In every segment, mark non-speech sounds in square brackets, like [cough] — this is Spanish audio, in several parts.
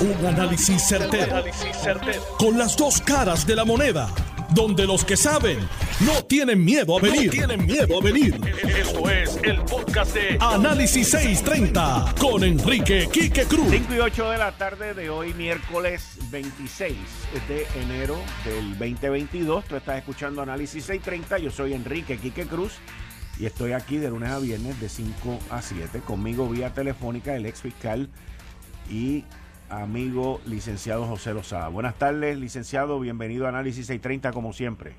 Un análisis certero, Con las dos caras de la moneda. Donde los que saben no tienen miedo a venir. tienen miedo a venir. Esto es el podcast de Análisis 630 con Enrique Quique Cruz. 5 y 8 de la tarde de hoy, miércoles 26 de enero del 2022. Tú estás escuchando Análisis 630. Yo soy Enrique Quique Cruz. Y estoy aquí de lunes a viernes de 5 a 7. Conmigo vía telefónica el ex fiscal y amigo licenciado José Lozada. Buenas tardes, licenciado. Bienvenido a Análisis 630, como siempre.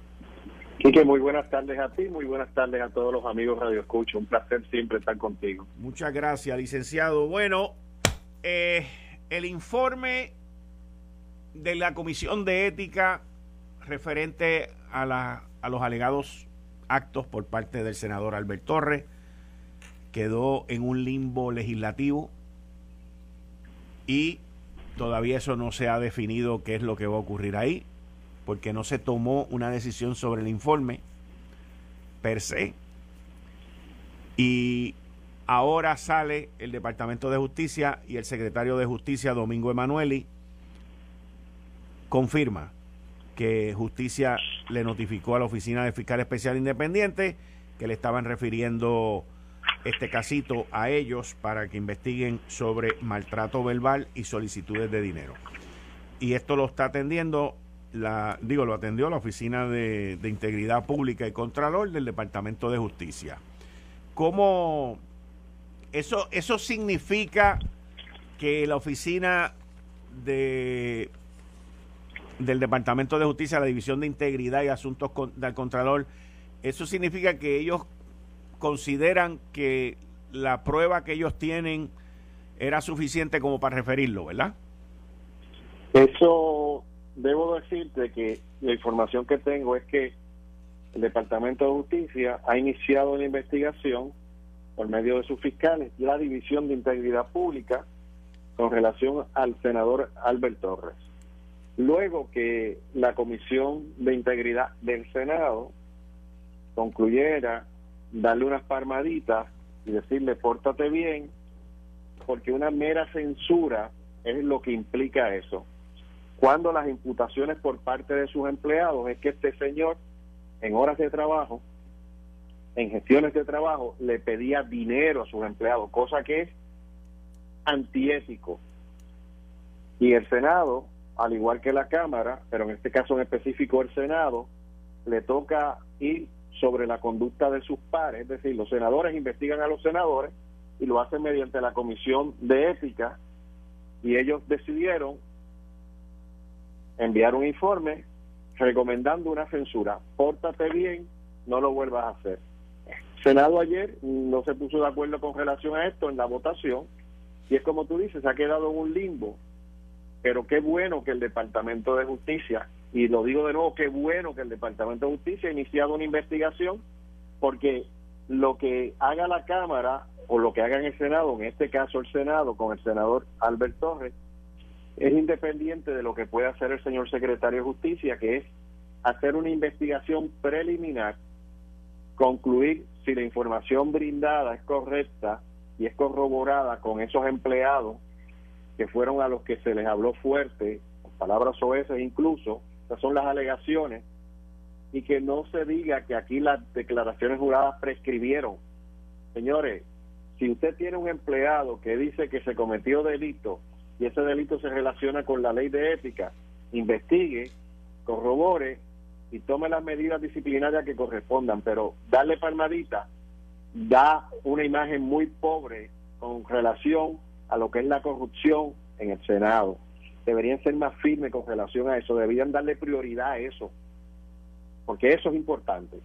Quique, muy buenas tardes a ti, muy buenas tardes a todos los amigos Radio Escucha. Un placer siempre estar contigo. Muchas gracias, licenciado. Bueno, eh, el informe de la Comisión de Ética referente a, la, a los alegados actos por parte del senador Albert Torres quedó en un limbo legislativo y Todavía eso no se ha definido qué es lo que va a ocurrir ahí, porque no se tomó una decisión sobre el informe per se. Y ahora sale el Departamento de Justicia y el secretario de Justicia, Domingo Emanueli, confirma que Justicia le notificó a la Oficina de Fiscal Especial Independiente que le estaban refiriendo este casito a ellos para que investiguen sobre maltrato verbal y solicitudes de dinero. Y esto lo está atendiendo, la, digo, lo atendió la Oficina de, Integridad Pública y Contralor del Departamento de Justicia. ¿Cómo eso, eso significa que la oficina de del Departamento de Justicia, la División de Integridad y Asuntos del Contralor, eso significa que ellos consideran que la prueba que ellos tienen era suficiente como para referirlo, ¿verdad? Eso debo decirte que la información que tengo es que el Departamento de Justicia ha iniciado una investigación por medio de sus fiscales, la División de Integridad Pública, con relación al senador Albert Torres. Luego que la Comisión de Integridad del Senado concluyera darle unas palmaditas y decirle pórtate bien, porque una mera censura es lo que implica eso. Cuando las imputaciones por parte de sus empleados es que este señor, en horas de trabajo, en gestiones de trabajo, le pedía dinero a sus empleados, cosa que es antiético. Y el Senado, al igual que la Cámara, pero en este caso en específico el Senado, le toca ir sobre la conducta de sus pares, es decir, los senadores investigan a los senadores y lo hacen mediante la comisión de ética y ellos decidieron enviar un informe recomendando una censura. Pórtate bien, no lo vuelvas a hacer. Senado ayer no se puso de acuerdo con relación a esto en la votación y es como tú dices, ha quedado en un limbo. Pero qué bueno que el Departamento de Justicia y lo digo de nuevo, qué bueno que el Departamento de Justicia ha iniciado una investigación, porque lo que haga la Cámara o lo que haga en el Senado, en este caso el Senado con el senador Albert Torres, es independiente de lo que puede hacer el señor secretario de Justicia, que es hacer una investigación preliminar, concluir si la información brindada es correcta y es corroborada con esos empleados que fueron a los que se les habló fuerte, palabras oesas incluso, son las alegaciones, y que no se diga que aquí las declaraciones juradas prescribieron. Señores, si usted tiene un empleado que dice que se cometió delito y ese delito se relaciona con la ley de ética, investigue, corrobore y tome las medidas disciplinarias que correspondan, pero darle palmadita da una imagen muy pobre con relación a lo que es la corrupción en el Senado deberían ser más firmes con relación a eso, deberían darle prioridad a eso, porque eso es importante.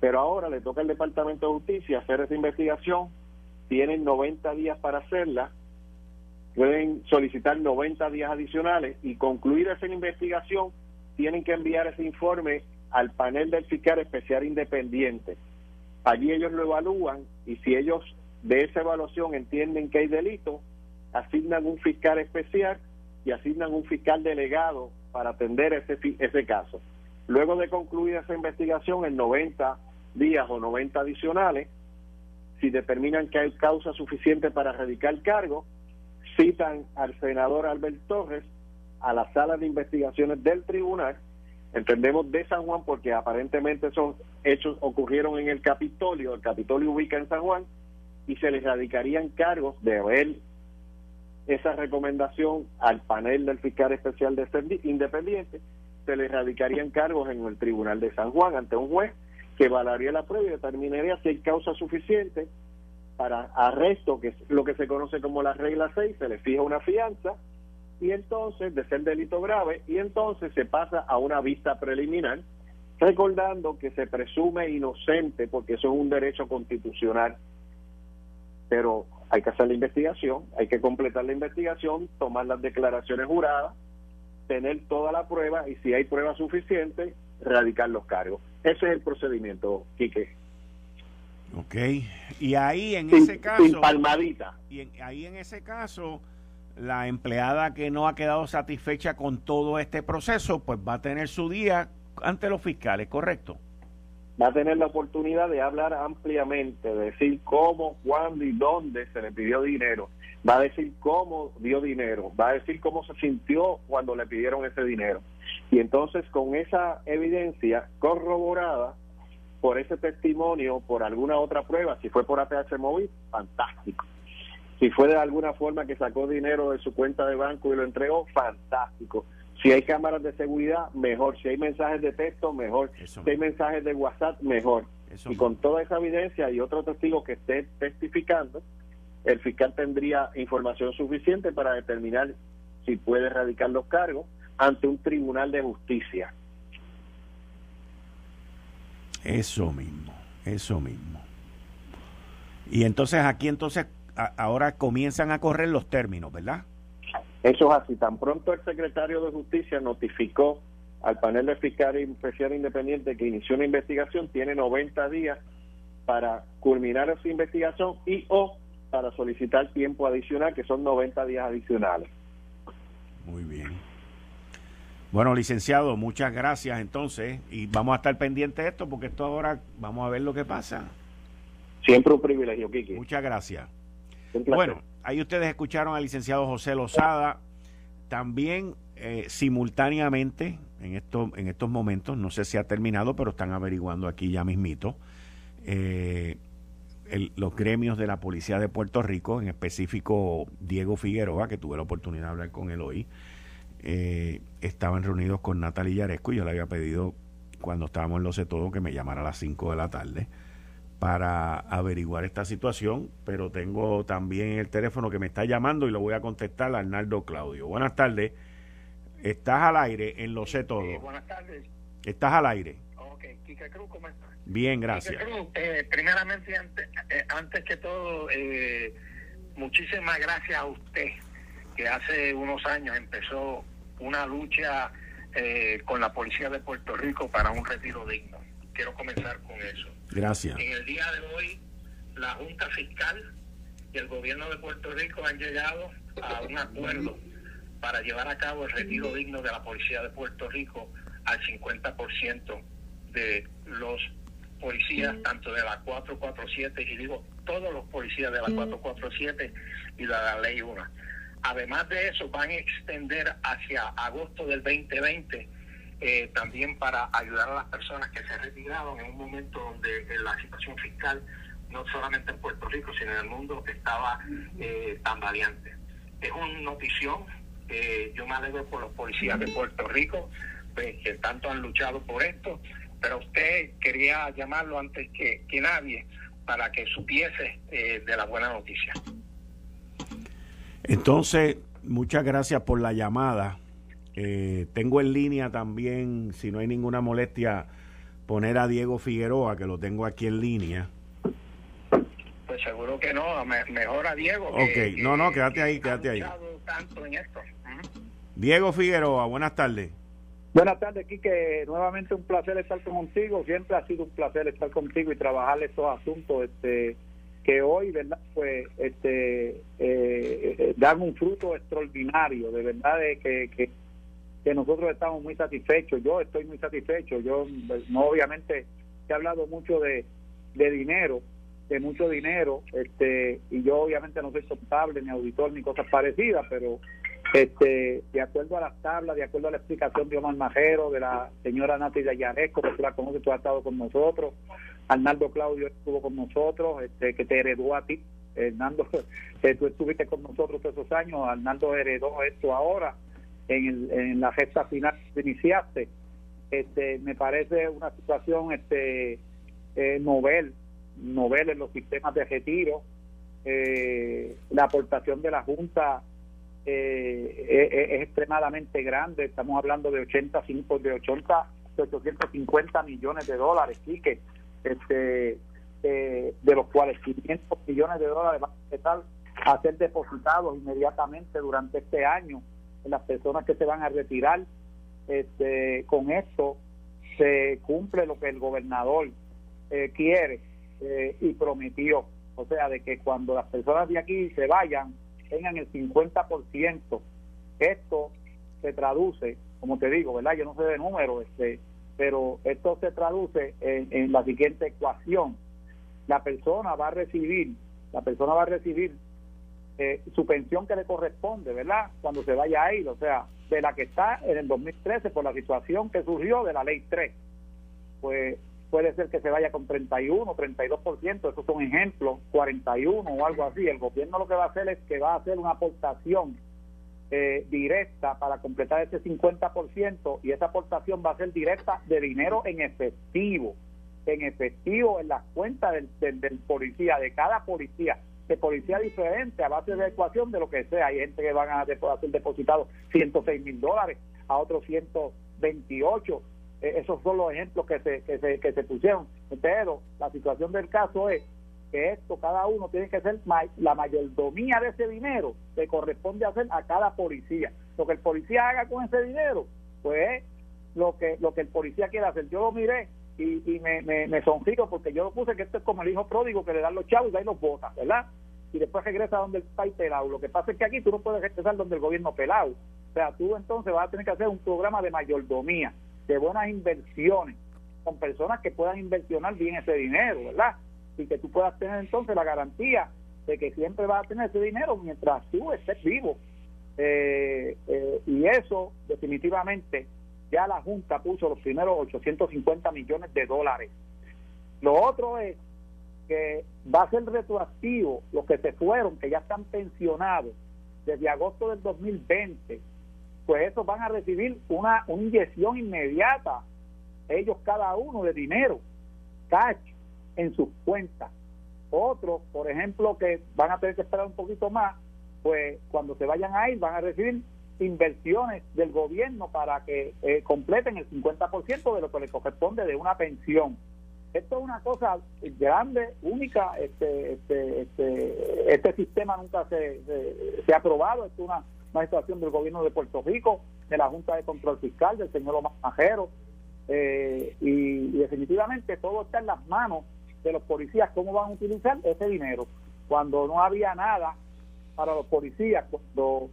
Pero ahora le toca al Departamento de Justicia hacer esa investigación, tienen 90 días para hacerla, pueden solicitar 90 días adicionales y concluir esa investigación, tienen que enviar ese informe al panel del fiscal especial independiente. Allí ellos lo evalúan y si ellos de esa evaluación entienden que hay delito, asignan un fiscal especial y asignan un fiscal delegado para atender ese, ese caso. Luego de concluir esa investigación en 90 días o 90 adicionales, si determinan que hay causa suficiente para radicar cargo, citan al senador Albert Torres a la sala de investigaciones del tribunal, entendemos de San Juan porque aparentemente esos hechos ocurrieron en el Capitolio, el Capitolio ubica en San Juan, y se les radicarían cargos de ver esa recomendación al panel del fiscal especial de independiente, se le radicarían cargos en el Tribunal de San Juan ante un juez que evaluaría la prueba y determinaría si hay causa suficiente para arresto, que es lo que se conoce como la regla 6, se le fija una fianza y entonces, de ser delito grave, y entonces se pasa a una vista preliminar, recordando que se presume inocente porque eso es un derecho constitucional. Pero hay que hacer la investigación, hay que completar la investigación, tomar las declaraciones juradas, tener toda la prueba y si hay prueba suficiente, radicar los cargos. Ese es el procedimiento, Quique. Ok, y ahí en ese caso... Sin palmadita. Y ahí en ese caso, la empleada que no ha quedado satisfecha con todo este proceso, pues va a tener su día ante los fiscales, ¿correcto? Va a tener la oportunidad de hablar ampliamente, de decir cómo, cuándo y dónde se le pidió dinero, va a decir cómo dio dinero, va a decir cómo se sintió cuando le pidieron ese dinero. Y entonces con esa evidencia corroborada por ese testimonio, por alguna otra prueba, si fue por ATH móvil, fantástico. Si fue de alguna forma que sacó dinero de su cuenta de banco y lo entregó, fantástico. Si hay cámaras de seguridad, mejor. Si hay mensajes de texto, mejor. si hay mensajes de WhatsApp, mejor. y con toda esa evidencia y otro testigo que esté testificando, el fiscal tendría información suficiente para determinar si puede erradicar los cargos ante un tribunal de justicia. Eso mismo, eso mismo. Y entonces aquí entonces ahora comienzan a correr los términos, ¿verdad? Eso es así. Tan pronto el secretario de Justicia notificó al panel de fiscal especial independiente que inició una investigación, tiene 90 días para culminar esa investigación y o para solicitar tiempo adicional, que son 90 días adicionales. Muy bien. Bueno, licenciado, muchas gracias entonces y vamos a estar pendientes de esto porque esto ahora vamos a ver lo que pasa. Siempre un privilegio, Kiki. Muchas gracias. Bueno, ahí ustedes escucharon al licenciado José Lozada. También eh, simultáneamente, en, en estos momentos, no sé si ha terminado, pero están averiguando aquí ya mismito, eh, los gremios de la Policía de Puerto Rico, en específico Diego Figueroa, que tuve la oportunidad de hablar con él hoy, eh, estaban reunidos con Natalia Yaresco y yo le había pedido cuando estábamos en Lo Sé Todo que me llamara a las 5 de la tarde para averiguar esta situación, pero tengo también el teléfono que me está llamando y lo voy a contestar a Arnaldo Claudio. Buenas tardes. Estás al aire en Lo Sé Todo. buenas tardes. Estás al aire. Ok, Kike Cruz, ¿cómo estás? Bien, gracias. Cruz, eh, primeramente, antes, eh, antes que todo, eh, muchísimas gracias a usted, que hace unos años empezó una lucha con la Policía de Puerto Rico para un retiro digno. Quiero comenzar con eso Gracias. En el día de hoy, la Junta Fiscal y el gobierno de Puerto Rico han llegado a un acuerdo para llevar a cabo el retiro digno de la policía de Puerto Rico al 50% de los policías, tanto de la 447, y digo todos los policías de la 447 y de la ley 1. Además de eso, van a extender hacia agosto del 2020 eh, también para ayudar a las personas que se retiraron en un momento donde eh, la situación fiscal, no solamente en Puerto Rico, sino en el mundo, estaba eh, tan valiente. Es una notición, yo me alegro por los policías de Puerto Rico, pues, que tanto han luchado por esto, pero usted quería llamarlo antes que, que nadie para que supiese de la buena noticia. Entonces, muchas gracias por la llamada. Eh, tengo en línea también, si no hay ninguna molestia, poner a Diego Figueroa, que lo tengo aquí en línea. Pues seguro que no, mejor a Diego. Ok, no, no, quédate ahí, quédate ahí. Diego Figueroa, buenas tardes. Buenas tardes, Quique. Nuevamente un placer estar contigo. Siempre ha sido un placer estar contigo y trabajar estos asuntos este, que hoy, ¿verdad? Pues este, eh, eh, dan un fruto extraordinario. De verdad, de que, que que nosotros estamos muy satisfechos. Yo estoy muy satisfecho. Yo, no, obviamente, he hablado mucho de, de dinero, de mucho dinero, este, y yo obviamente no soy contable, ni auditor, ni cosas parecidas, pero este, de acuerdo a las tablas, de acuerdo a la explicación de Omar Majero, de la señora Nati Dayanesco, que tú la conoces, tú has estado con nosotros, Arnaldo Claudio estuvo con nosotros, este, que te heredó a ti, Hernando, que [laughs] tú estuviste con nosotros todos esos años, Arnaldo heredó esto ahora, en, en la gesta final que iniciaste, este, me parece una situación este, eh, novel, novel en los sistemas de retiro, eh, la aportación de la Junta eh, es, extremadamente grande, estamos hablando de 80, de 80, 850 millones de dólares, y que este, eh, de los cuales 500 millones de dólares van a empezar a ser depositados inmediatamente durante este año las personas que se van a retirar. Este, con esto se cumple lo que el gobernador eh, quiere eh, y prometió, o sea, de que cuando las personas de aquí se vayan, tengan el 50%. Esto se traduce, como te digo, ¿verdad? Yo no sé de número, este, pero esto se traduce en, la siguiente ecuación. La persona va a recibir, la persona va a recibir eh, su pensión que le corresponde, ¿verdad? Cuando se vaya a ir, o sea, de la que está en el 2013 por la situación que surgió de la ley 3. Pues puede ser que se vaya con 31, 32%, esos son ejemplos, 41 o algo así. El gobierno lo que va a hacer es que va a hacer una aportación eh, directa para completar ese 50% y esa aportación va a ser directa de dinero en efectivo, en efectivo en las cuentas del, del, policía, de cada policía, de policía diferente a base de ecuación de lo que sea. Hay gente que van a hacer depositados 106 mil dólares, a otros 128 eh, esos son los ejemplos que se, que se, que se pusieron. Pero la situación del caso es que esto cada uno tiene que ser la mayordomía de ese dinero que corresponde hacer a cada policía. Lo que el policía haga con ese dinero, pues es lo que, lo que el policía quiere hacer. Yo lo miré y, y me, me, me porque yo lo puse que esto es como el hijo pródigo que le dan los chavos y ahí los botas, ¿verdad? Y después regresa donde el país pelado. Lo que pasa es que aquí tú no puedes regresar donde el gobierno pelado. O sea, tú entonces vas a tener que hacer un programa de mayordomía de buenas inversiones con personas que puedan inversionar bien ese dinero, ¿verdad? Y que tú puedas tener entonces la garantía de que siempre vas a tener ese dinero mientras tú estés vivo. Eh, eh, y eso definitivamente ya la Junta puso los primeros 850 millones de dólares. Lo otro es que va a ser retroactivo los que se fueron, que ya están pensionados desde agosto del 2020 pues esos van a recibir una, inyección inmediata, ellos cada uno de dinero, cash, en sus cuentas. Otros, por ejemplo, que van a tener que esperar un poquito más, pues cuando se vayan a ir van a recibir inversiones del gobierno para que eh, completen el 50% de lo que les corresponde de una pensión. Esto es una cosa grande, única, este, este, este, este sistema nunca se, se, ha aprobado, es una situación del gobierno de Puerto Rico, de la Junta de Control Fiscal, del señor Omar Majero, eh, y, definitivamente todo está en las manos de los policías, cómo van a utilizar ese dinero. Cuando no había nada para los policías, cuando,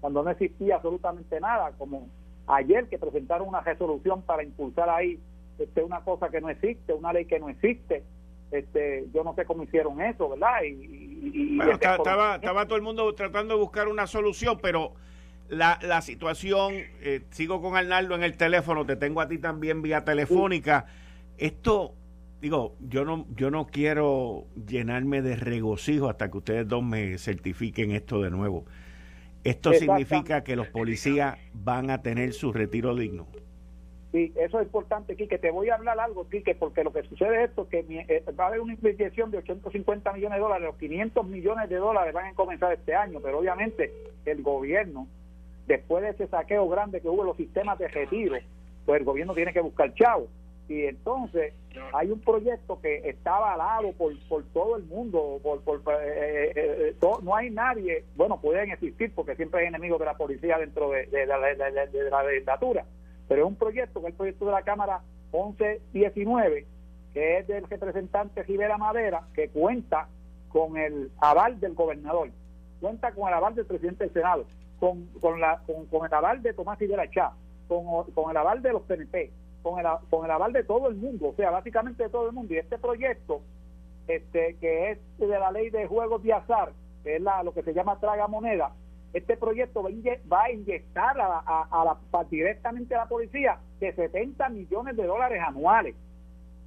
cuando no existía absolutamente nada, como ayer que presentaron una resolución para impulsar ahí este, una cosa que no existe, una ley que no existe, este, yo no sé cómo hicieron eso, ¿verdad? Y, estaba, estaba todo el mundo tratando de buscar una solución, pero la, la situación, eh, sigo con Arnaldo en el teléfono, te tengo a ti también vía telefónica. Esto, digo, yo no, yo no quiero llenarme de regocijo hasta que ustedes dos me certifiquen esto de nuevo. Esto significa que los policías van a tener su retiro digno. Sí, eso es importante, Quique. Te voy a hablar algo, Quique, porque lo que sucede es esto, que eh, va a haber una inversión de 850 millones de dólares, los 500 millones de dólares van a comenzar este año, pero obviamente el gobierno, después de ese saqueo grande que hubo en los sistemas de retiro, pues el gobierno tiene que buscar chavo. Y entonces hay un proyecto que está avalado por, por todo el mundo, por, por eh, eh, no hay nadie, bueno, pueden existir porque siempre hay enemigos de la policía dentro de, de, de la legislatura pero es un proyecto que es el proyecto de la Cámara 1119, que es del representante Rivera Madera, que cuenta con el aval del gobernador, cuenta con el aval del presidente del Senado, con, con, la, con, el aval de Tomás Rivera Chá, con, con el aval de los PNP, con el, con el aval de todo el mundo, o sea, básicamente de todo el mundo. Y este proyecto este, que es de la ley de juegos de azar, que es la, lo que se llama traga moneda, este proyecto va a inyectar a, la, directamente a la policía de 70 millones de dólares anuales.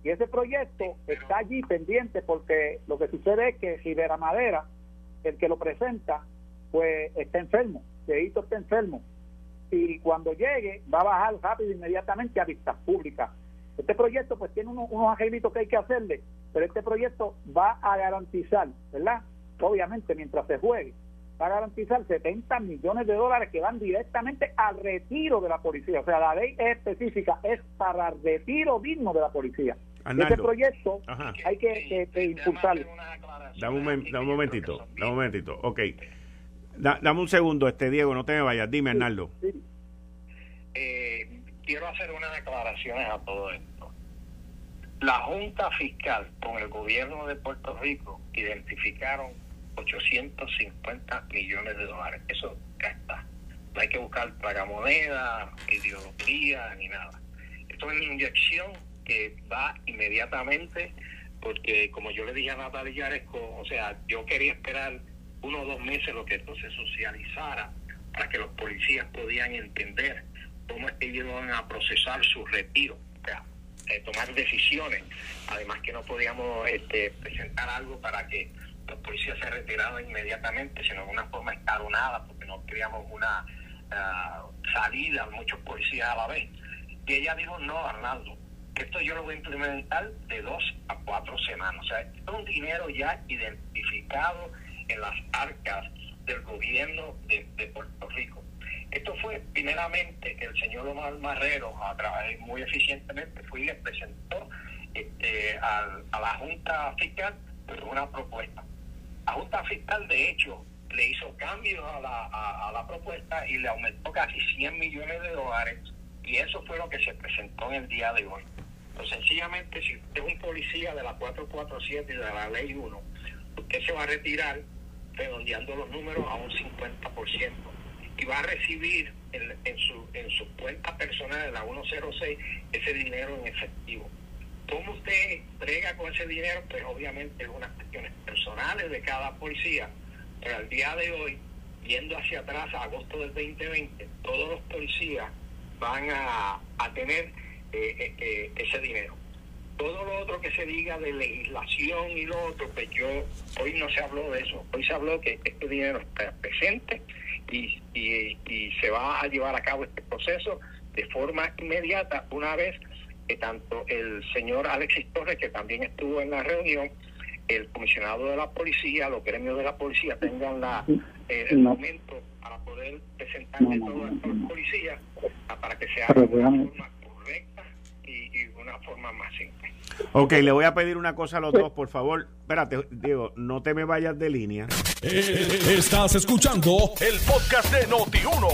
Y ese proyecto está allí pendiente porque lo que sucede es que Rivera Madera, el que lo presenta, pues está enfermo, Cheito está enfermo. Y cuando llegue va a bajar rápido inmediatamente a vistas públicas. Este proyecto pues tiene unos, unos que hay que hacerle, pero este proyecto va a garantizar, ¿verdad? Obviamente mientras se juegue, va a garantizar 70 millones de dólares que van directamente al retiro de la policía. O sea, la ley específica es para retiro digno de la policía. Ese proyecto hay que, impulsarlo. Dame un, momentito, dame un momentito. Ok. Dame un segundo, este Diego, no te me vayas. Dime, Arnaldo. Eh, quiero hacer unas declaraciones a todo esto. La Junta Fiscal con el gobierno de Puerto Rico identificaron 850 millones de dólares. Eso ya está. No hay que buscar tragamoneda, ideología, ni nada. Esto es una inyección que va inmediatamente, porque como yo le dije a Natalia Yaresco, o sea, yo quería esperar uno o dos meses lo que esto se socializara para que los policías podían entender cómo es que iban a procesar su retiro, o sea, eh, tomar decisiones. Además que no podíamos este, presentar algo para que los policías se retiraran inmediatamente, sino de una forma escalonada, porque no queríamos una ah, salida muchos policías a la vez. Y ella dijo, no, Arnaldo, esto yo lo voy a implementar de dos a cuatro semanas. O sea, es un dinero ya identificado en las arcas del gobierno de, Puerto Rico. Esto fue primeramente que el señor Omar Marrero, a través muy eficientemente, fue y le presentó este, a la Junta Fiscal una propuesta. La Junta Fiscal, de hecho, le hizo cambios a la, a, la propuesta y le aumentó casi 100 millones de dólares y eso fue lo que se presentó en el día de hoy. Pues sencillamente, si usted es un policía de la 447 y de la ley 1, usted se va a retirar redondeando los números a un 50% y va a recibir en, su, en su cuenta personal de la 106 ese dinero en efectivo. ¿Cómo usted entrega con ese dinero? Pues obviamente es unas cuestiones personales de cada policía, pero al día de hoy, yendo hacia atrás a agosto del 2020, todos los policías van a, tener eh, eh, eh, ese dinero. Todo lo otro que se diga de legislación y lo otro, pues yo, hoy no se habló de eso, hoy se habló que este dinero está presente y, y, y se va a llevar a cabo este proceso de forma inmediata una vez que tanto el señor Alexis Torres, que también estuvo en la reunión, el comisionado de la policía, los gremios de la policía tengan la, eh, el momento para poder presentarle todo a los policías para que sea de una forma correcta y, y una forma más simple. Ok, le voy a pedir una cosa a los dos, por favor. Espérate, Diego, no te me vayas de línea. Eh, estás escuchando el podcast de Noti1.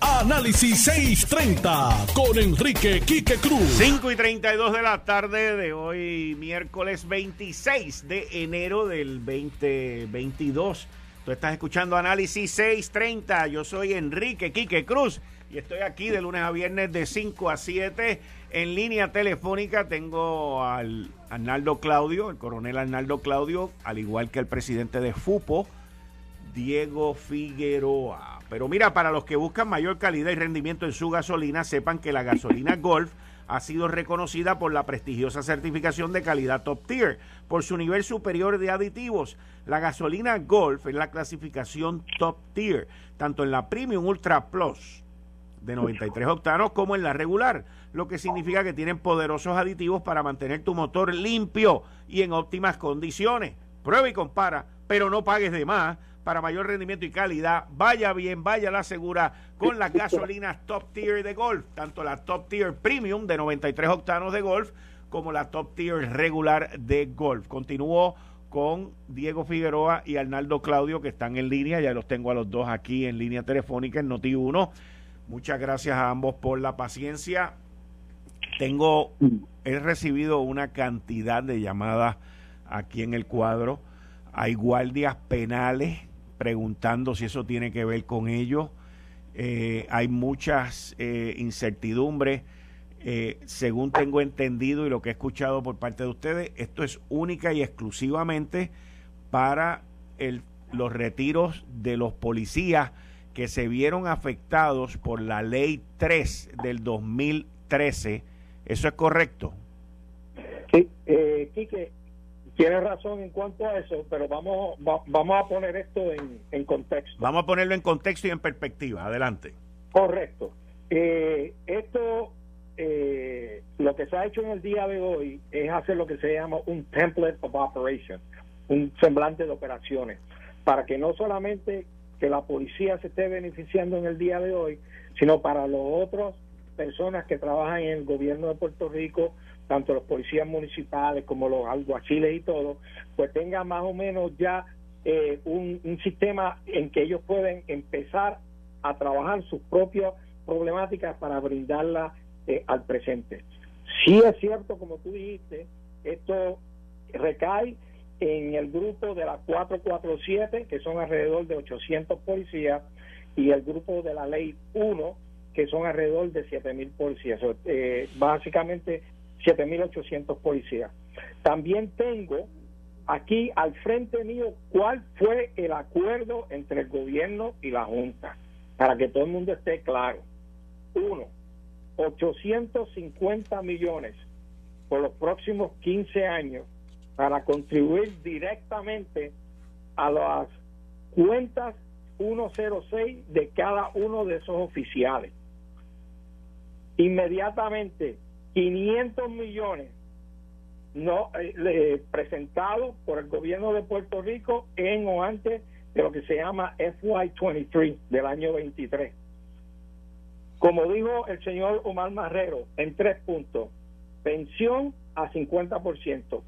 Análisis 630 con Enrique Quique Cruz. 5 y 32 de la tarde de hoy, miércoles 26 de enero del 2022. Tú estás escuchando Análisis 630. Yo soy Enrique Quique Cruz y estoy aquí de lunes a viernes de 5 a 7 en línea telefónica tengo al Arnaldo Claudio, el coronel Arnaldo Claudio, al igual que el presidente de FUPO, Diego Figueroa. Pero mira, para los que buscan mayor calidad y rendimiento en su gasolina, sepan que la gasolina Golf ha sido reconocida por la prestigiosa certificación de calidad Top Tier por su nivel superior de aditivos. La gasolina Golf es la clasificación Top Tier, tanto en la Premium Ultra Plus de 93 octanos como en la regular, lo que significa que tienen poderosos aditivos para mantener tu motor limpio y en óptimas condiciones. Prueba y compara, pero no pagues de más. Para mayor rendimiento y calidad, vaya bien, vaya la segura con las [laughs] gasolinas Top Tier de Golf, tanto la Top Tier Premium de 93 octanos de Golf como la Top Tier regular de Golf. Continúo con Diego Figueroa y Arnaldo Claudio que están en línea, ya los tengo a los dos aquí en línea telefónica en Noti 1 Muchas gracias a ambos por la paciencia. Tengo, he recibido una cantidad de llamadas aquí en el cuadro. Hay guardias penales preguntando si eso tiene que ver con ellos. Eh, hay muchas eh, incertidumbres Eh, según tengo entendido y lo que he escuchado por parte de ustedes, esto es única y exclusivamente para el, los retiros de los policías que se vieron afectados por la ley 3 del 2013. ¿Eso es correcto? Sí, eh, tienes razón en cuanto a eso, pero vamos, vamos a poner esto en, contexto. Vamos a ponerlo en contexto y en perspectiva. Adelante. Correcto. Eh, esto, eh, lo que se ha hecho en el día de hoy es hacer lo que se llama un template of operation, un semblante de operaciones, para que no solamente que la policía se esté beneficiando en el día de hoy, sino para las otras personas que trabajan en el gobierno de Puerto Rico, tanto los policías municipales como los alguaciles y todo, pues tengan más o menos ya eh, un, sistema en que ellos pueden empezar a trabajar sus propias problemáticas para brindarlas eh, al presente. Sí es cierto, como tú dijiste, esto recae en el grupo de la 447, que son alrededor de 800 policías, y el grupo de la ley 1, que son alrededor de 7.000 policías. Eh, básicamente 7.800 policías. También tengo aquí al frente mío cuál fue el acuerdo entre el gobierno y la Junta, para que todo el mundo esté claro. Uno, 850 millones por los próximos 15 años para contribuir directamente a las cuentas 106 de cada uno de esos oficiales. Inmediatamente 500 millones no eh, presentados por el gobierno de Puerto Rico en o antes de lo que se llama FY23 del año 23. Como dijo el señor Omar Marrero, en tres puntos, pensión a 50%,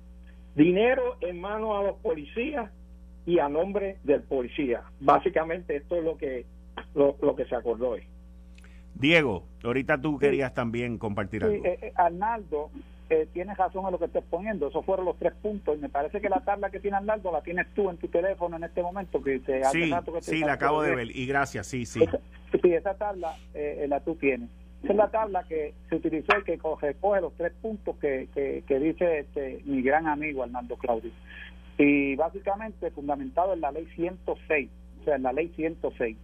dinero en manos a los policías y a nombre del policía. Básicamente esto es lo que lo que se acordó hoy. Diego, ahorita tú querías también compartir algo. Eh, eh, Arnaldo, eh, tienes razón en lo que estás poniendo. Esos fueron los tres puntos. Y me parece que la tabla que tiene Arnaldo la tienes tú en tu teléfono en este momento. Que te, sí, sí, la acabo de ver. Y gracias, sí, sí. Esa, sí, esa tabla la tú tienes. Esa es la tabla que se utilizó y que coge, los tres puntos que, que, que dice este, mi gran amigo Arnaldo Claudio. Y básicamente fundamentado en la ley 106, o sea, en la ley 106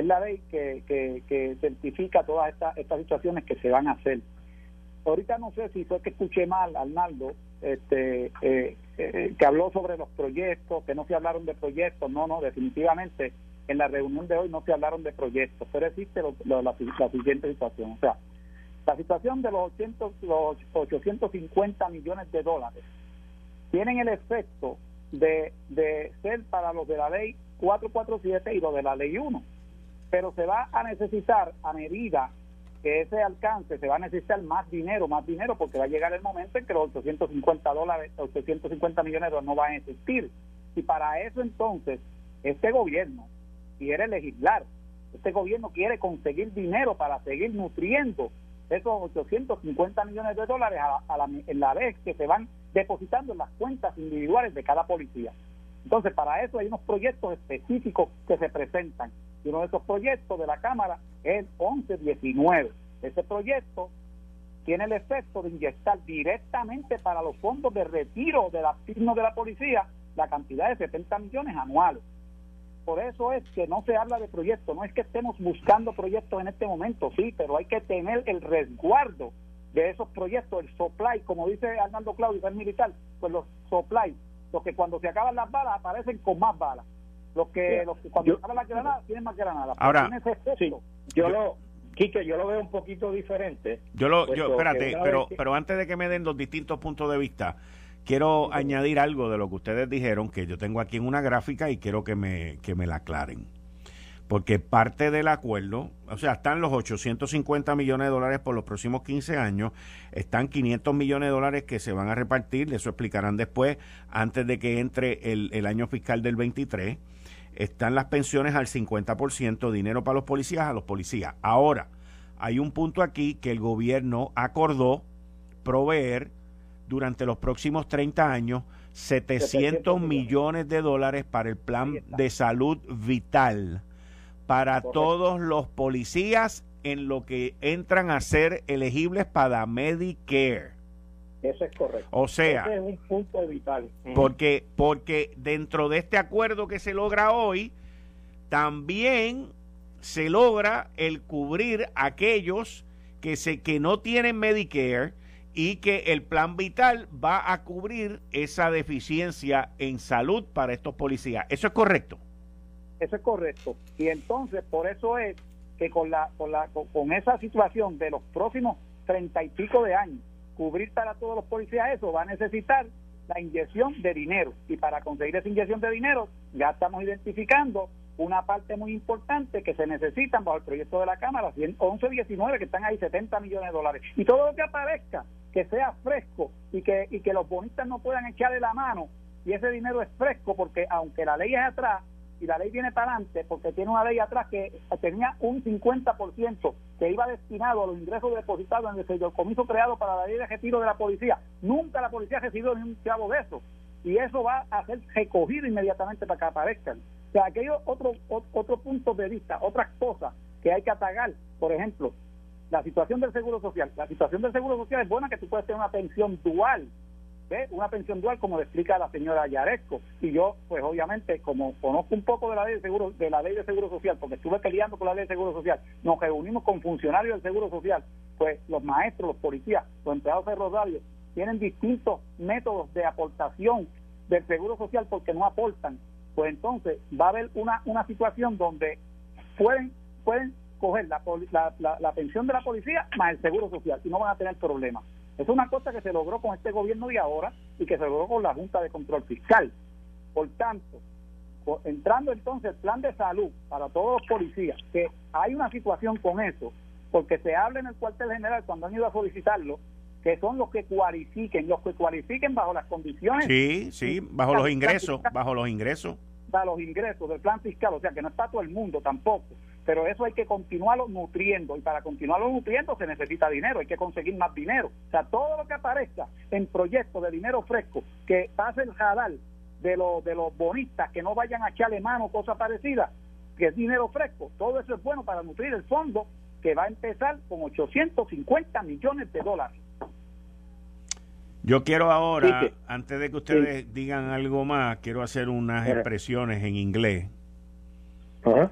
es la ley que, que, certifica todas estas, estas situaciones que se van a hacer. Ahorita no sé si fue que escuché mal, Arnaldo, este, eh, eh, que habló sobre los proyectos, que no se hablaron de proyectos. No, no, definitivamente en la reunión de hoy no se hablaron de proyectos, pero existe la, siguiente situación. O sea, la situación de los, 800, los 850 millones de dólares tienen el efecto de, de ser para los de la ley 447 y los de la ley 1 pero se va a necesitar a medida que ese alcance se va a necesitar más dinero, más dinero, porque va a llegar el momento en que los 850 dólares, 850 millones de dólares no van a existir. Y para eso entonces, este gobierno quiere legislar, este gobierno quiere conseguir dinero para seguir nutriendo esos 850 millones de dólares a, la, en la vez que se van depositando en las cuentas individuales de cada policía. Entonces, para eso hay unos proyectos específicos que se presentan y uno de esos proyectos de la Cámara es el 1119. Ese proyecto tiene el efecto de inyectar directamente para los fondos de retiro de la de la policía la cantidad de 70 millones anuales. Por eso es que no se habla de proyectos, no es que estemos buscando proyectos en este momento, sí, pero hay que tener el resguardo de esos proyectos, el supply, como dice Arnaldo Claudio, el militar, pues los supply, los que cuando se acaban las balas aparecen con más balas los que, los que cuando yo, la granada tienen más granada. Ahora, sí, yo, lo, Quique, yo lo veo un poquito diferente. Yo lo, yo, espérate, pero, pero antes de que me den los distintos puntos de vista, quiero añadir algo de lo que ustedes dijeron, que yo tengo aquí en una gráfica y quiero que me, que me la aclaren. Porque parte del acuerdo, o sea, están los 850 millones de dólares por los próximos 15 años, están 500 millones de dólares que se van a repartir, eso explicarán después, antes de que entre el, el año fiscal del 23 están las pensiones al 50%, dinero para los policías a los policías. Ahora, hay un punto aquí que el gobierno acordó proveer durante los próximos 30 años 700 millones de dólares para el plan de salud vital para todos los policías en lo que entran a ser elegibles para Medicare. Eso es correcto. O sea, Ese es un punto vital. porque, porque dentro de este acuerdo que se logra hoy, también se logra el cubrir aquellos que, se, que no tienen Medicare y que el plan vital va a cubrir esa deficiencia en salud para estos policías. ¿Eso es correcto? Eso es correcto. Y entonces, por eso es que con, la, con, la, con, con esa situación de los próximos treinta y pico de años, cubrir para todos los policías eso va a necesitar la inyección de dinero. Y para conseguir esa inyección de dinero, ya estamos identificando una parte muy importante que se necesitan bajo el proyecto de la Cámara, 11, 19, que están ahí 70 millones de dólares. Y todo lo que aparezca, que sea fresco y que, y que los bonistas no puedan echarle la mano, y ese dinero es fresco, porque aunque la ley es atrás, y la ley viene para adelante, porque tiene una ley atrás que tenía un 50% que iba destinado a los ingresos depositados en el fideicomiso creado para la ley de retiro de la policía. Nunca la policía ha recibido ni un chavo de eso. Y eso va a ser recogido inmediatamente para que aparezcan. O sea, que hay otro, otro punto de vista, otras cosas que hay que atacar. Por ejemplo, la situación del seguro social. La situación del seguro social es buena que tú puedes tener una pensión dual ¿Ve? una pensión dual como le explica la señora Yaresco. Y yo pues obviamente como conozco un poco de la ley de seguro de la ley de seguro social porque estuve peleando con la ley de seguro social nos reunimos con funcionarios del seguro social pues los maestros los policías los empleados ferroviarios tienen distintos métodos de aportación del seguro social porque no aportan. Pues entonces va a haber una una situación donde pueden pueden coger la, la, la, la pensión de la policía más el seguro social y no van a tener problemas es una cosa que se logró con este gobierno de ahora y que se logró con la Junta de Control Fiscal. Por tanto, entrando entonces el plan de salud para todos los policías, que hay una situación con eso, porque se habla en el cuartel general cuando han ido a solicitarlo, que son los que cualifiquen, los que cualifiquen bajo las condiciones. Sí, sí, bajo los ingresos, bajo los ingresos. Bajo los ingresos del plan fiscal, o sea que no está todo el mundo tampoco pero eso hay que continuarlo nutriendo y para continuarlo nutriendo se necesita dinero, hay que conseguir más dinero. O sea, todo lo que aparezca en proyectos de dinero fresco que pase el radar de, los de los bonistas que no vayan a echarle mano cosas parecidas, que es dinero fresco, todo eso es bueno para nutrir el fondo que va a empezar con 850 millones de dólares. Yo quiero ahora, antes de que ustedes digan algo más, quiero hacer unas expresiones en inglés. Uh,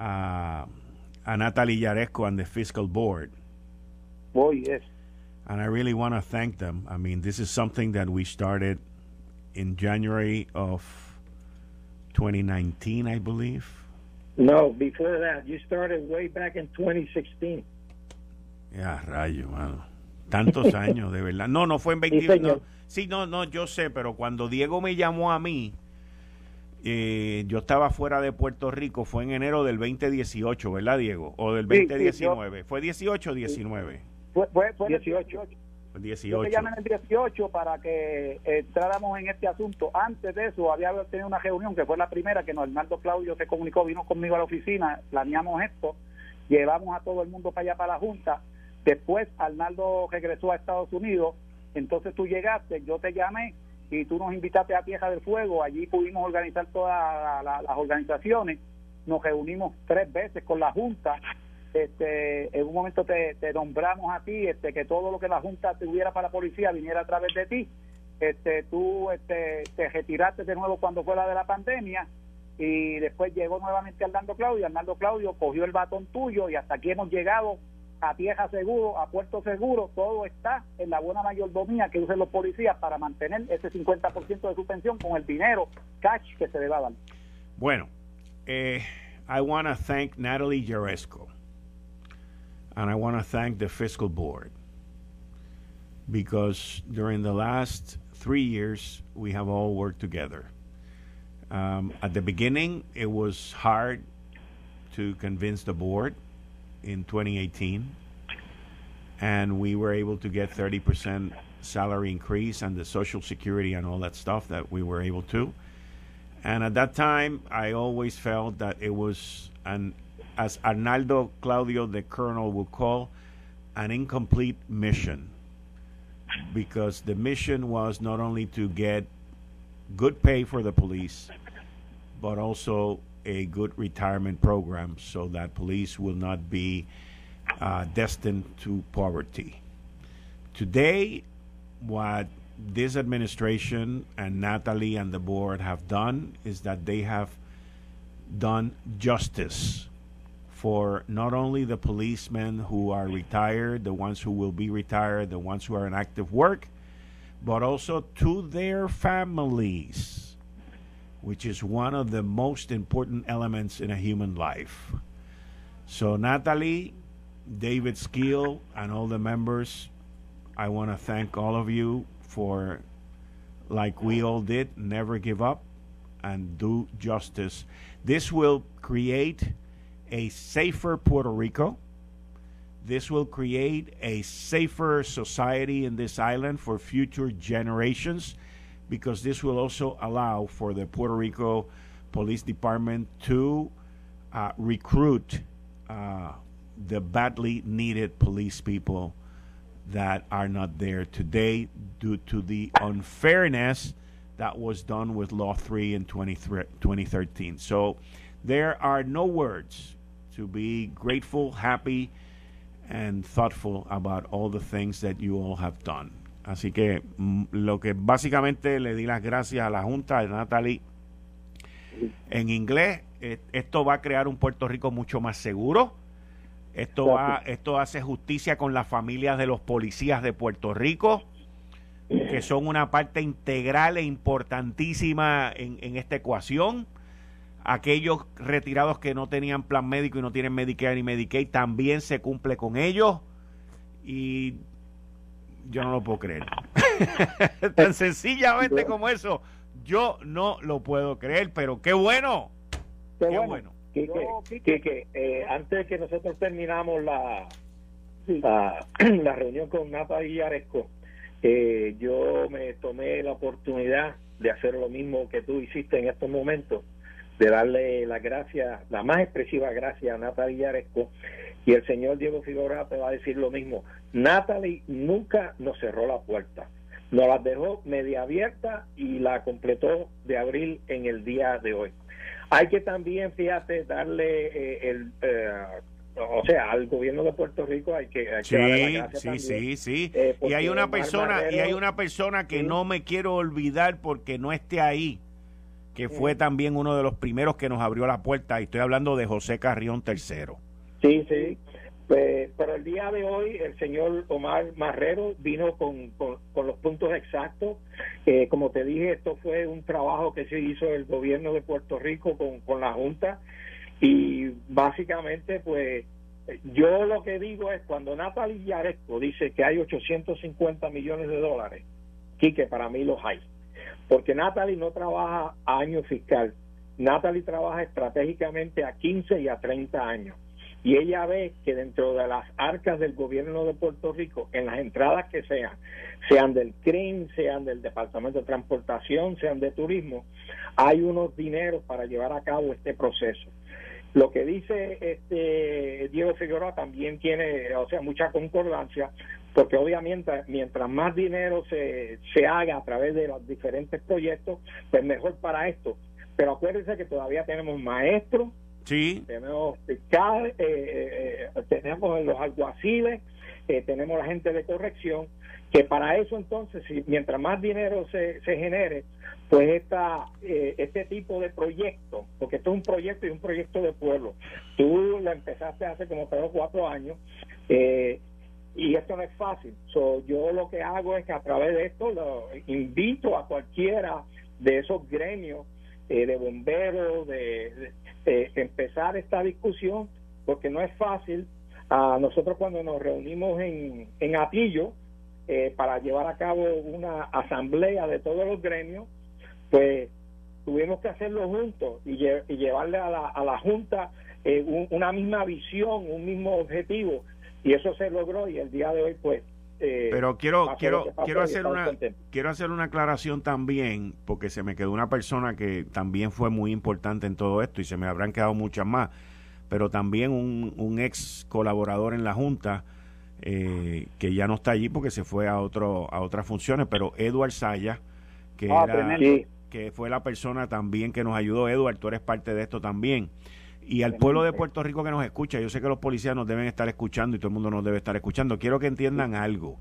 a Natalie Yaresco and the fiscal board. Oh, yes. And I really want to thank them. I mean, this is something that we started in January of 2019, I believe. No, before that. You started way back in 2016. Ya, rayo, mano. Tantos [laughs] años, de verdad. No, no fue en 20. No, sí, no, no, yo sé, pero cuando Diego me llamó a mí, eh, yo estaba fuera de Puerto Rico, fue en enero del 2018, ¿verdad, Diego? O del 2019. ¿Fue 18 o 19? Fue, fue, fue 18. 18. Yo te llamé en el 18 para que entráramos en este asunto. Antes de eso, había tenido una reunión que fue la primera que Arnaldo Claudio se comunicó, vino conmigo a la oficina, planeamos esto, llevamos a todo el mundo para allá, para la Junta. Después, Arnaldo regresó a Estados Unidos, entonces tú llegaste, yo te llamé y tú nos invitaste a Tierra del Fuego, allí pudimos organizar todas las organizaciones, nos reunimos tres veces con la Junta, este, en un momento te, nombramos a ti, este, que todo lo que la Junta tuviera para la policía viniera a través de ti, este, tú este, te retiraste de nuevo cuando fue la de la pandemia y después llegó nuevamente Arnaldo Claudio, Arnaldo Claudio cogió el batón tuyo y hasta aquí hemos llegado a tierra seguro, a puerto seguro, todo está en la buena mayordomía que usen los policías para mantener ese 50% de su pensión con el dinero cash que se le va a dar. Bueno, eh, I want to thank Natalie Jaresco and I want to thank the fiscal board because during the last three years we have all worked together. Um, at the beginning, it was hard to convince the board in 2018, and we were able to get 30% salary increase and the Social Security and all that stuff that we were able to. And at that time, I always felt that it was an, as Arnaldo Claudio, the colonel, would call, an incomplete mission. Because the mission was not only to get good pay for the police, but also a good retirement program so that police will not be uh, destined to poverty. Today, what this administration and Natalie and the board have done is that they have done justice for not only the policemen who are retired, the ones who will be retired, the ones who are in active work, but also to their families, which is one of the most important elements in a human life. So, Natalie, David Skeel, and all the members, I want to thank all of you for, like we all did, never give up and do justice. This will create a safer Puerto Rico. This will create a safer society in this island for future generations because this will also allow for the Puerto Rico Police Department to uh, recruit uh, the badly needed police people that are not there today due to the unfairness that was done with Law 3 in 2013. So there are no words to be grateful, happy, and thoughtful about all the things that you all have done. Así que mm, lo que básicamente le di las gracias a la Junta de Natalie en inglés, eh, esto va a crear un Puerto Rico mucho más seguro. Esto va, esto hace justicia con las familias de los policías de Puerto Rico, que son una parte integral e importantísima en, en esta ecuación aquellos retirados que no tenían plan médico y no tienen Medicare ni Medicaid, también se cumple con ellos. Y yo no lo puedo creer. [laughs] Tan sencillamente como eso, yo no lo puedo creer, pero qué bueno. Qué, bueno. Que, eh, antes de que nosotros terminamos la, [clears throat] la, reunión con Nata y Aresco, eh, yo me tomé la oportunidad de hacer lo mismo que tú hiciste en estos momentos de darle la gracia, la más expresiva gracia a Natalie Aresco y el señor Diego Figueroa te va a decir lo mismo. Natalie nunca nos cerró la puerta, nos la dejó media abierta y la completó de abril en el día de hoy. Hay que también, fíjate, darle eh, el... Eh, o sea, al gobierno de Puerto Rico hay que, sí, sí, sí, sí, eh, y hay una persona y hay una persona que no me quiero olvidar porque no esté ahí que fue también uno de los primeros que nos abrió la puerta, y estoy hablando de José Carrión III. Sí, sí. Pues, pero el día de hoy el señor Omar Marrero vino con, con, los puntos exactos. Eh, como te dije, esto fue un trabajo que se hizo el gobierno de Puerto Rico con, con la Junta y básicamente pues yo lo que digo es cuando Natalie Yaresco dice que hay 850 millones de dólares, que para mí los hay. Porque Natalie no trabaja a año fiscal. Natalie trabaja estratégicamente a 15 y a 30 años. Y ella ve que dentro de las arcas del gobierno de Puerto Rico, en las entradas que sean, sean del CRIM, sean del Departamento de Transportación, sean de Turismo, hay unos dineros para llevar a cabo este proceso. Lo que dice este Diego Figueroa también tiene, o sea, mucha concordancia, porque obviamente mientras más dinero se, se haga a través de los diferentes proyectos, pues mejor para esto. Pero acuérdense que todavía tenemos maestros, sí. tenemos fiscales, eh, eh, eh, tenemos los alguaciles, tenemos la gente de corrección, que para eso entonces, si, mientras más dinero se, se genere, pues esta, este tipo de proyecto, porque esto es un proyecto y un proyecto de pueblo, tú lo empezaste hace como tres o cuatro años, eh, y esto no es fácil. So, yo lo que hago es que a través de esto lo invito a cualquiera de esos gremios eh, de bomberos de, empezar esta discusión porque no es fácil. a nosotros cuando nos reunimos en, en Atillo eh, para llevar a cabo una asamblea de todos los gremios, pues tuvimos que hacerlo juntos y, llevarle a la, a la Junta eh, una misma visión, un mismo objetivo y eso se logró y el día de hoy pues eh, pero quiero quiero quiero hacer una quiero hacer una aclaración también porque se me quedó una persona que también fue muy importante en todo esto y se me habrán quedado muchas más pero también un, un ex colaborador en la junta eh, que ya no está allí porque se fue a otro a otras funciones pero Edward Saya que ah, era que fue la persona también que nos ayudó. Edward, tú eres parte de esto también. Y al pueblo de Puerto Rico que nos escucha, yo sé que los policías nos deben estar escuchando y todo el mundo nos debe estar escuchando. Quiero que entiendan algo.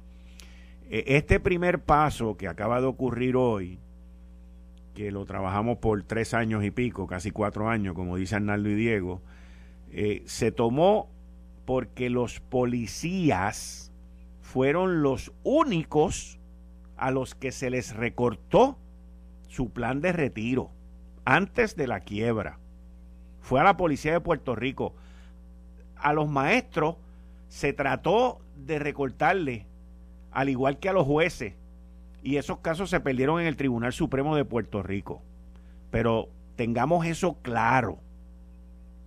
E, este primer paso que acaba de ocurrir hoy, que lo trabajamos por tres años y pico, casi cuatro años, como dice Arnaldo y Diego, eh, se tomó porque los policías fueron los únicos a los que se les recortó su plan de retiro antes de la quiebra. Fue a la policía de Puerto Rico. A los maestros se trató de recortarle, al igual que a los jueces, y esos casos se perdieron en el Tribunal Supremo de Puerto Rico. Pero tengamos eso claro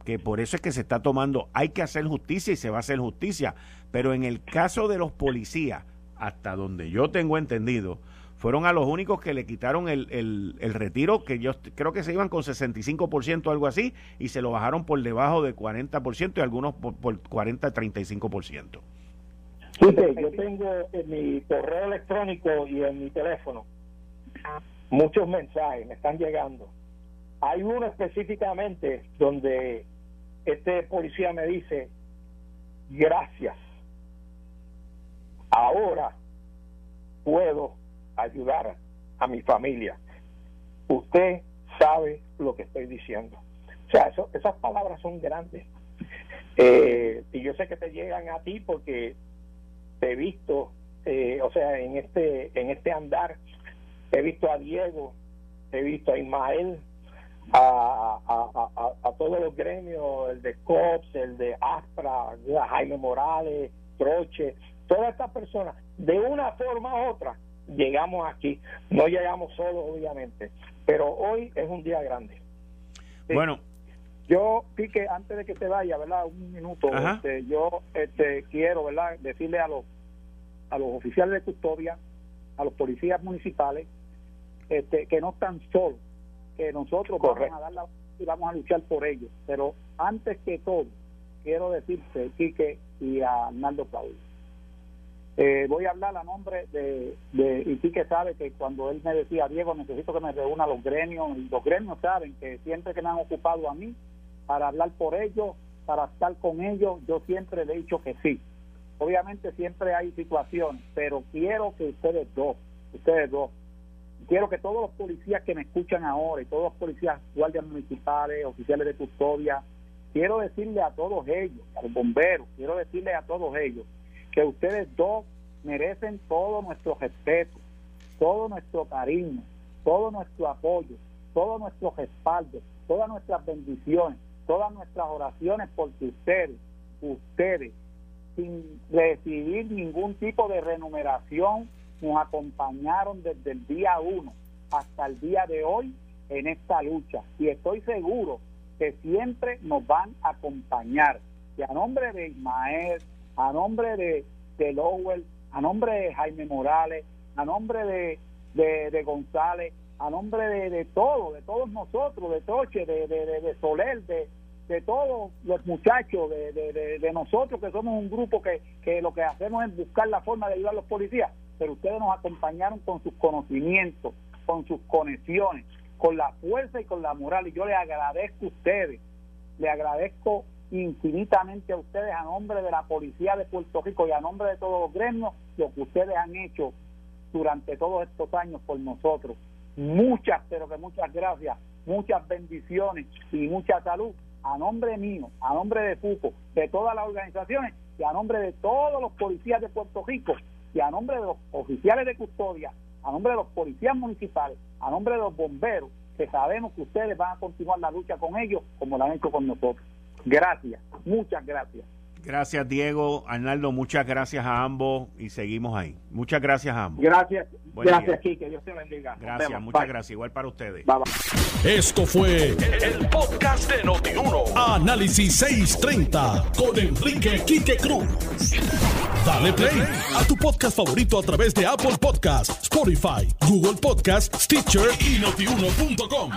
que por eso es que se está tomando, hay que hacer justicia y se va a hacer justicia, pero en el caso de los policías, hasta donde yo tengo entendido, fueron a los únicos que le quitaron el, el, retiro, que yo creo que se iban con 65% o algo así, y se lo bajaron por debajo de 40% y algunos por, por 40, 35%. Sí, yo tengo en mi correo electrónico y en mi teléfono muchos mensajes, me están llegando. Hay uno específicamente donde este policía me dice, gracias, ahora puedo ayudar a mi familia. Usted sabe lo que estoy diciendo. O sea, eso, esas palabras son grandes. Eh, y yo sé que te llegan a ti porque te he visto, eh, o sea, en este, en este andar, he visto a Diego, he visto a Ismael, a, a, todos los gremios, el de COPS, el de ASPRA, Jaime Morales, Troche, todas estas personas, de una forma u otra, llegamos aquí. No llegamos solos, obviamente, pero hoy es un día grande. Bueno. Yo, Pique, antes de que se vaya, ¿verdad? Un minuto. Este, yo este, quiero, ¿verdad? Decirle a los, a los oficiales de custodia, a los policías municipales, este, que no están solos que nosotros vamos a dar la y vamos a luchar por ellos. Pero antes que todo, quiero decirte, Quique y a Arnaldo Claudio, eh, voy a hablar a nombre de, de, Quique sabe que cuando él me decía, Diego, necesito que me reúna los gremios, y los gremios saben que siempre que me han ocupado a mí para hablar por ellos, para estar con ellos, yo siempre he dicho que sí. Obviamente siempre hay situaciones, pero quiero que ustedes dos, ustedes dos, quiero que todos los policías que me escuchan ahora y todos los policías, guardias municipales, oficiales de custodia, quiero decirle a todos ellos, a los bomberos, quiero decirle a todos ellos que ustedes dos merecen todo nuestro respeto, todo nuestro cariño, todo nuestro apoyo, todo nuestro respaldo, todas nuestras bendiciones, todas nuestras oraciones porque ustedes, ustedes, sin recibir ningún tipo de remuneración nos acompañaron desde el día uno hasta el día de hoy en esta lucha y estoy seguro que siempre nos van a acompañar. Y a nombre de Ismael, a nombre de, de Lowell, a nombre de Jaime Morales, a nombre de, de, González, a nombre de, de todos, de todos nosotros, de Toche, de, de, de Soler, de, de todos los muchachos, de, de, de, nosotros que somos un grupo que, que lo que hacemos es buscar la forma de ayudar a los policías pero ustedes nos acompañaron con sus conocimientos, con sus conexiones, con la fuerza y con la moral. Y yo les agradezco a ustedes, le agradezco infinitamente a ustedes a nombre de la Policía de Puerto Rico y a nombre de todos los gremios lo que ustedes han hecho durante todos estos años por nosotros. Muchas, pero que muchas gracias, muchas bendiciones y mucha salud a nombre mío, a nombre de FUCO, de todas las organizaciones y a nombre de todos los policías de Puerto Rico y a nombre de los oficiales de custodia, a nombre de los policías municipales, a nombre de los bomberos, que sabemos que ustedes van a continuar la lucha con ellos como la han hecho con nosotros. Gracias, muchas gracias. Gracias, Diego. Arnaldo, muchas gracias a ambos y seguimos ahí. Muchas gracias a ambos. Gracias. gracias, Kike. Dios te bendiga. Gracias, muchas gracias. Igual para ustedes. Esto fue el, podcast de Notiuno. Análisis 630 con Enrique Quique Cruz. Dale play a tu podcast favorito a través de Apple Podcasts, Spotify, Google Podcasts, Stitcher y notiuno.com.